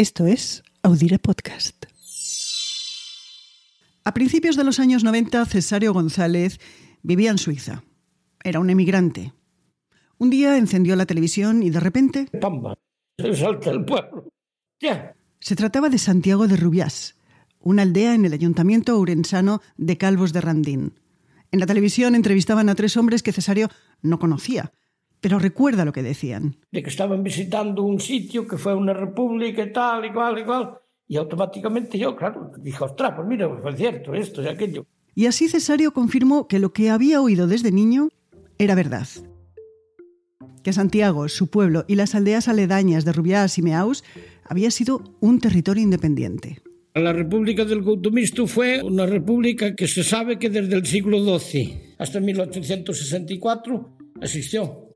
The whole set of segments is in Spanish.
Esto es Audire Podcast. A principios de los años 90, Cesario González vivía en Suiza. Era un emigrante. Un día encendió la televisión y de repente... ¡Pamba! Se salta el pueblo. ¡Ya! Se trataba de Santiago de Rubiás, una aldea en el ayuntamiento urensano de Calvos de Randín. En la televisión entrevistaban a tres hombres que Cesario no conocía, pero recuerda lo que decían. De que estaban visitando un sitio que fue una república y tal, igual, igual. Y automáticamente yo, claro, dije, ostras, pues mira, fue cierto, esto y aquello. Y así Cesario confirmó que lo que había oído desde niño era verdad. Que Santiago, su pueblo y las aldeas aledañas de Rubiás y Meaus había sido un territorio independiente. La República del Couto Mixto fue una república que se sabe que desde el siglo XII hasta 1864 existió.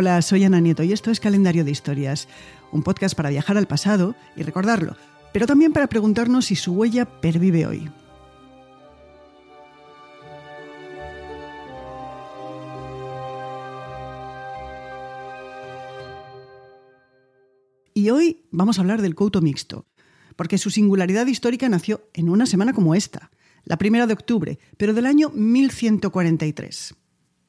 Hola, soy Ana Nieto y esto es Calendario de Historias, un podcast para viajar al pasado y recordarlo, pero también para preguntarnos si su huella pervive hoy. Y hoy vamos a hablar del Couto Mixto, porque su singularidad histórica nació en una semana como esta, la primera de octubre, pero del año 1143.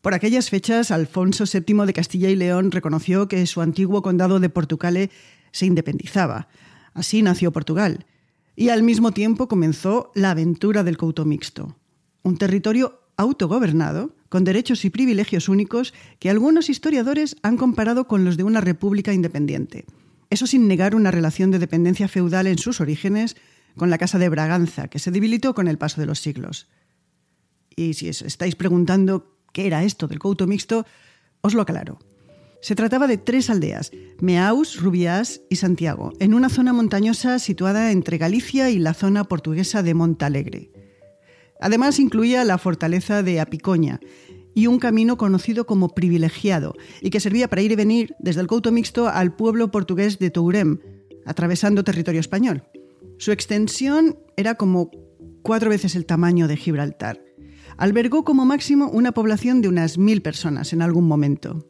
Por aquellas fechas, Alfonso VII de Castilla y León reconoció que su antiguo condado de Portucale se independizaba. Así nació Portugal. Y al mismo tiempo comenzó la aventura del Couto Mixto, un territorio autogobernado, con derechos y privilegios únicos que algunos historiadores han comparado con los de una república independiente. Eso sin negar una relación de dependencia feudal en sus orígenes con la Casa de Braganza, que se debilitó con el paso de los siglos. Y si os estáis preguntando qué era esto del couto mixto, os lo aclaro. Se trataba de tres aldeas, Meaus, Rubiás y Santiago, en una zona montañosa situada entre Galicia y la zona portuguesa de Montalegre. Además incluía la fortaleza de Apicoña y un camino conocido como privilegiado y que servía para ir y venir desde el Couto Mixto al pueblo portugués de Tourem, atravesando territorio español. Su extensión era como cuatro veces el tamaño de Gibraltar albergó como máximo una población de unas mil personas en algún momento.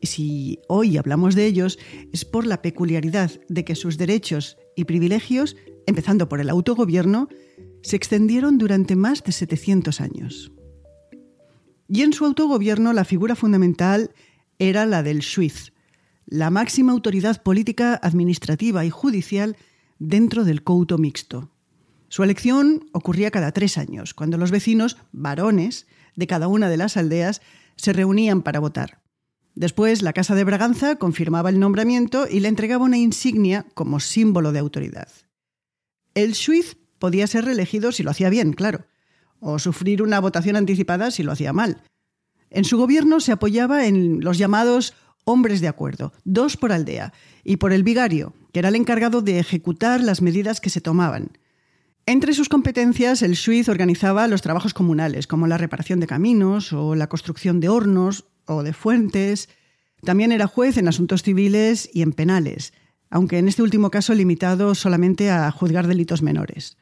Y si hoy hablamos de ellos es por la peculiaridad de que sus derechos y privilegios, empezando por el autogobierno, se extendieron durante más de 700 años. Y en su autogobierno la figura fundamental era la del Suiz, la máxima autoridad política, administrativa y judicial dentro del couto mixto. Su elección ocurría cada tres años, cuando los vecinos, varones, de cada una de las aldeas, se reunían para votar. Después, la Casa de Braganza confirmaba el nombramiento y le entregaba una insignia como símbolo de autoridad. El Suiz podía ser reelegido si lo hacía bien, claro, o sufrir una votación anticipada si lo hacía mal. En su gobierno se apoyaba en los llamados hombres de acuerdo, dos por aldea, y por el vigario, que era el encargado de ejecutar las medidas que se tomaban. Entre sus competencias, el Suiz organizaba los trabajos comunales, como la reparación de caminos o la construcción de hornos o de fuentes. También era juez en asuntos civiles y en penales, aunque en este último caso limitado solamente a juzgar delitos menores.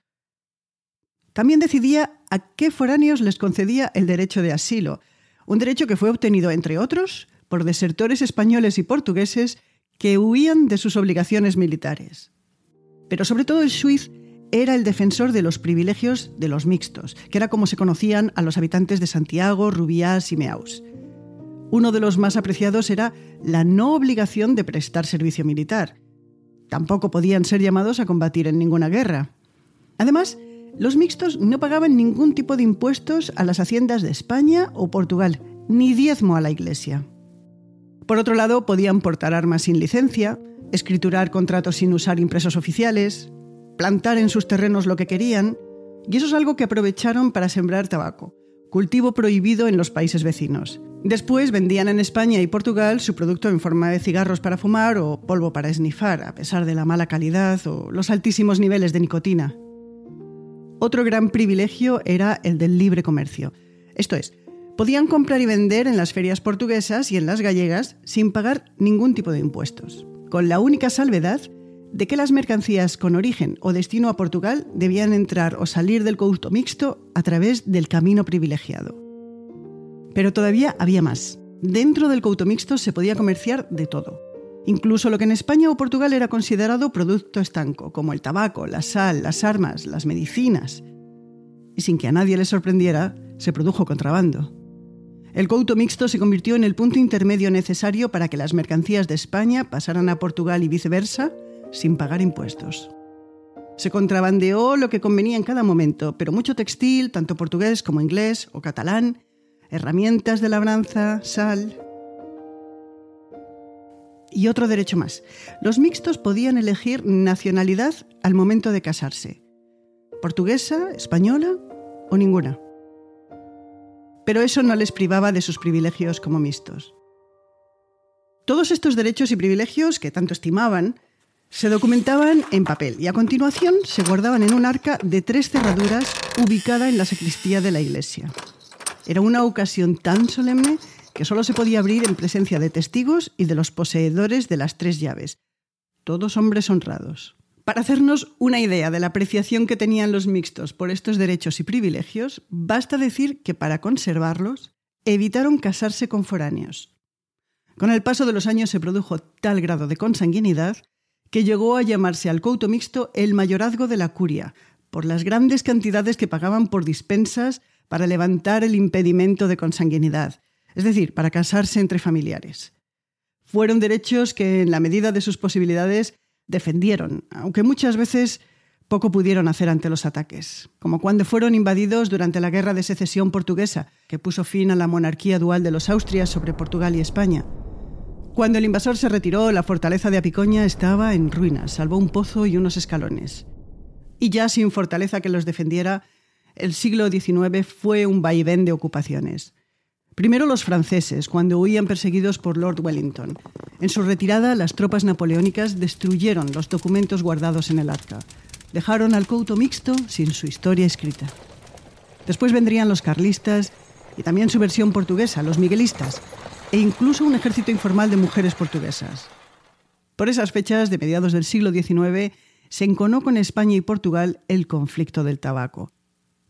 También decidía a qué foráneos les concedía el derecho de asilo, un derecho que fue obtenido, entre otros, por desertores españoles y portugueses que huían de sus obligaciones militares. Pero sobre todo el Suiz era el defensor de los privilegios de los mixtos, que era como se conocían a los habitantes de Santiago, Rubiás y Meaus. Uno de los más apreciados era la no obligación de prestar servicio militar. Tampoco podían ser llamados a combatir en ninguna guerra. Además, los mixtos no pagaban ningún tipo de impuestos a las haciendas de España o Portugal, ni diezmo a la Iglesia. Por otro lado, podían portar armas sin licencia, escriturar contratos sin usar impresos oficiales, plantar en sus terrenos lo que querían, y eso es algo que aprovecharon para sembrar tabaco, cultivo prohibido en los países vecinos. Después vendían en España y Portugal su producto en forma de cigarros para fumar o polvo para esnifar, a pesar de la mala calidad o los altísimos niveles de nicotina. Otro gran privilegio era el del libre comercio. Esto es, podían comprar y vender en las ferias portuguesas y en las gallegas sin pagar ningún tipo de impuestos, con la única salvedad de que las mercancías con origen o destino a Portugal debían entrar o salir del couto mixto a través del camino privilegiado. Pero todavía había más. Dentro del couto mixto se podía comerciar de todo. Incluso lo que en España o Portugal era considerado producto estanco, como el tabaco, la sal, las armas, las medicinas. Y sin que a nadie le sorprendiera, se produjo contrabando. El couto mixto se convirtió en el punto intermedio necesario para que las mercancías de España pasaran a Portugal y viceversa sin pagar impuestos. Se contrabandeó lo que convenía en cada momento, pero mucho textil, tanto portugués como inglés o catalán, herramientas de labranza, sal. Y otro derecho más. Los mixtos podían elegir nacionalidad al momento de casarse. Portuguesa, española o ninguna pero eso no les privaba de sus privilegios como mixtos. Todos estos derechos y privilegios que tanto estimaban se documentaban en papel y a continuación se guardaban en un arca de tres cerraduras ubicada en la sacristía de la iglesia. Era una ocasión tan solemne que solo se podía abrir en presencia de testigos y de los poseedores de las tres llaves, todos hombres honrados. Para hacernos una idea de la apreciación que tenían los mixtos por estos derechos y privilegios, basta decir que para conservarlos evitaron casarse con foráneos. Con el paso de los años se produjo tal grado de consanguinidad que llegó a llamarse al couto mixto el mayorazgo de la curia, por las grandes cantidades que pagaban por dispensas para levantar el impedimento de consanguinidad, es decir, para casarse entre familiares. Fueron derechos que, en la medida de sus posibilidades, defendieron, aunque muchas veces poco pudieron hacer ante los ataques, como cuando fueron invadidos durante la Guerra de Secesión portuguesa, que puso fin a la monarquía dual de los Austrias sobre Portugal y España. Cuando el invasor se retiró, la fortaleza de Apicoña estaba en ruinas, salvo un pozo y unos escalones. Y ya sin fortaleza que los defendiera, el siglo XIX fue un vaivén de ocupaciones. Primero los franceses, cuando huían perseguidos por Lord Wellington. En su retirada, las tropas napoleónicas destruyeron los documentos guardados en el arca. Dejaron al couto mixto sin su historia escrita. Después vendrían los carlistas y también su versión portuguesa, los miguelistas, e incluso un ejército informal de mujeres portuguesas. Por esas fechas, de mediados del siglo XIX, se enconó con España y Portugal el conflicto del tabaco.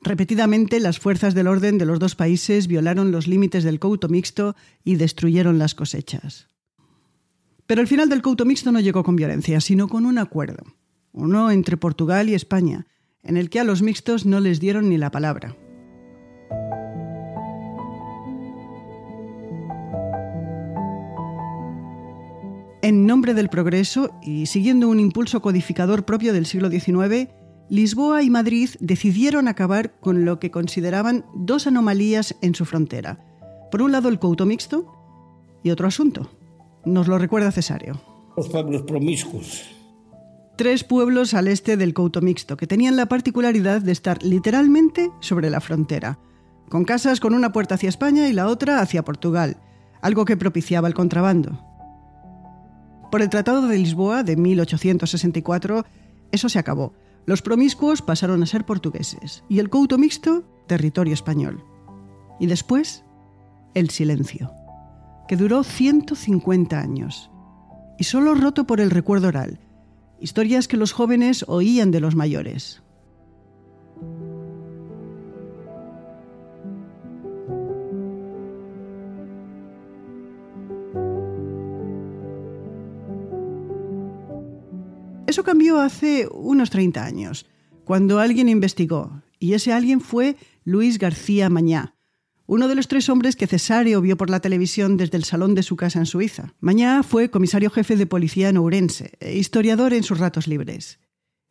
Repetidamente, las fuerzas del orden de los dos países violaron los límites del couto mixto y destruyeron las cosechas. Pero el final del couto mixto no llegó con violencia, sino con un acuerdo, uno entre Portugal y España, en el que a los mixtos no les dieron ni la palabra. En nombre del progreso y siguiendo un impulso codificador propio del siglo XIX, Lisboa y Madrid decidieron acabar con lo que consideraban dos anomalías en su frontera. Por un lado el couto mixto y otro asunto. Nos lo recuerda Cesario. Los pueblos promiscuos. Tres pueblos al este del couto mixto que tenían la particularidad de estar literalmente sobre la frontera, con casas con una puerta hacia España y la otra hacia Portugal, algo que propiciaba el contrabando. Por el Tratado de Lisboa de 1864, eso se acabó los promiscuos pasaron a ser portugueses y el couto mixto, territorio español. Y después, el silencio, que duró 150 años y solo roto por el recuerdo oral, historias que los jóvenes oían de los mayores. Eso cambió hace unos 30 años, cuando alguien investigó, y ese alguien fue Luis García Mañá, uno de los tres hombres que Cesario vio por la televisión desde el salón de su casa en Suiza. Mañá fue comisario jefe de policía en Ourense e historiador en sus ratos libres.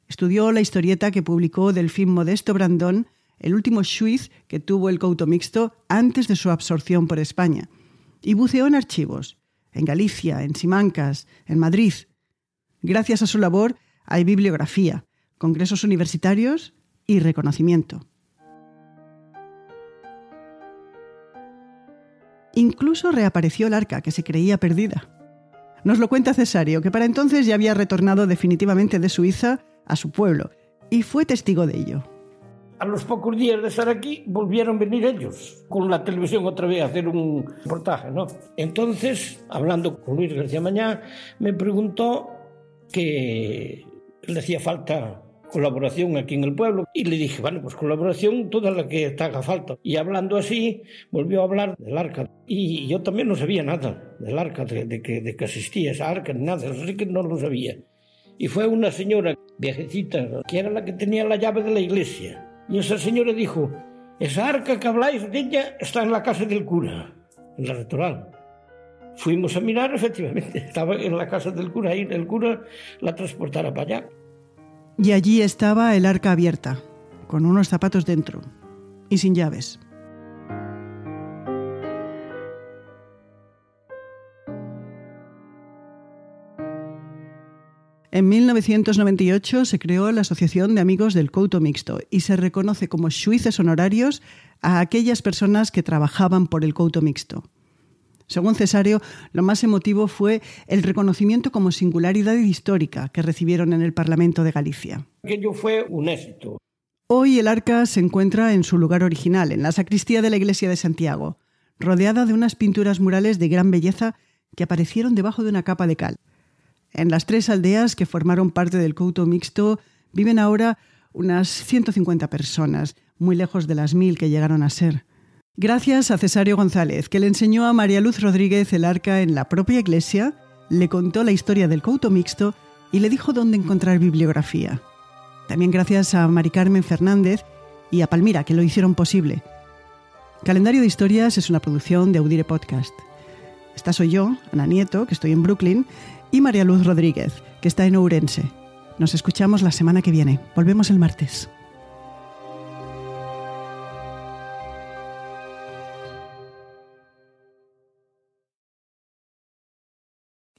Estudió la historieta que publicó Delfín Modesto Brandón, el último Suiz que tuvo el couto mixto antes de su absorción por España, y buceó en archivos, en Galicia, en Simancas, en Madrid, Gracias a su labor hay bibliografía, congresos universitarios y reconocimiento. Incluso reapareció el arca que se creía perdida. Nos lo cuenta Cesario, que para entonces ya había retornado definitivamente de Suiza a su pueblo, y fue testigo de ello. A los pocos días de estar aquí, volvieron a venir ellos con la televisión otra vez a hacer un reportaje, ¿no? Entonces, hablando con Luis García Mañá, me preguntó que le hacía falta colaboración aquí en el pueblo y le dije, bueno, pues colaboración toda la que te haga falta. Y hablando así, volvió a hablar del arca. Y yo también no sabía nada del arca, de, que, de que existía esa arca, nada, eso sí que no lo sabía. Y fue una señora viejecita, que era la que tenía la llave de la iglesia. Y esa señora dijo, esa arca que habláis de ella está en la casa del cura, en la retoral. Fuimos a mirar, efectivamente, estaba en la casa del cura y el cura la transportara para allá. Y allí estaba el arca abierta, con unos zapatos dentro y sin llaves. En 1998 se creó la Asociación de Amigos del Couto Mixto y se reconoce como suices honorarios a aquellas personas que trabajaban por el Couto Mixto. Según Cesario, lo más emotivo fue el reconocimiento como singularidad histórica que recibieron en el Parlamento de Galicia. Aquello fue un éxito. Hoy el arca se encuentra en su lugar original, en la sacristía de la iglesia de Santiago, rodeada de unas pinturas murales de gran belleza que aparecieron debajo de una capa de cal. En las tres aldeas que formaron parte del Couto Mixto viven ahora unas 150 personas, muy lejos de las mil que llegaron a ser. Gracias a Cesario González, que le enseñó a María Luz Rodríguez el arca en la propia iglesia, le contó la historia del couto mixto y le dijo dónde encontrar bibliografía. También gracias a Mari Carmen Fernández y a Palmira, que lo hicieron posible. Calendario de Historias es una producción de Audire Podcast. Esta soy yo, Ana Nieto, que estoy en Brooklyn, y María Luz Rodríguez, que está en Ourense. Nos escuchamos la semana que viene. Volvemos el martes.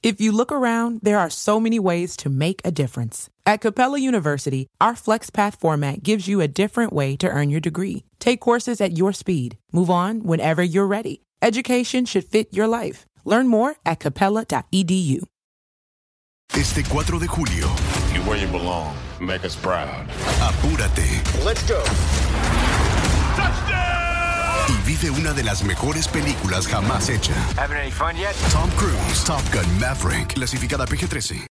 If you look around, there are so many ways to make a difference. At Capella University, our FlexPath format gives you a different way to earn your degree. Take courses at your speed. Move on whenever you're ready. Education should fit your life. Learn more at capella.edu. Este 4 de julio. You're where you belong. Make us proud. Apúrate. Let's go. Y vive una de las mejores películas jamás hecha. Tom Cruise, Top Gun Maverick, clasificada PG-13.